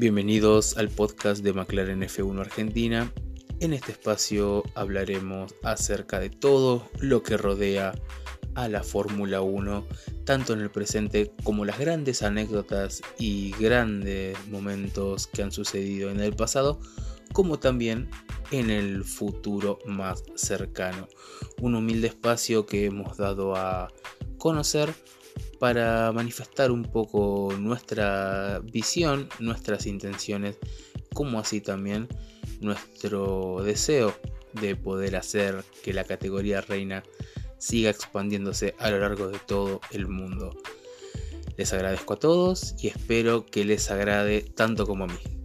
Bienvenidos al podcast de McLaren F1 Argentina. En este espacio hablaremos acerca de todo lo que rodea a la Fórmula 1, tanto en el presente como las grandes anécdotas y grandes momentos que han sucedido en el pasado, como también en el futuro más cercano. Un humilde espacio que hemos dado a conocer para manifestar un poco nuestra visión, nuestras intenciones, como así también nuestro deseo de poder hacer que la categoría reina siga expandiéndose a lo largo de todo el mundo. Les agradezco a todos y espero que les agrade tanto como a mí.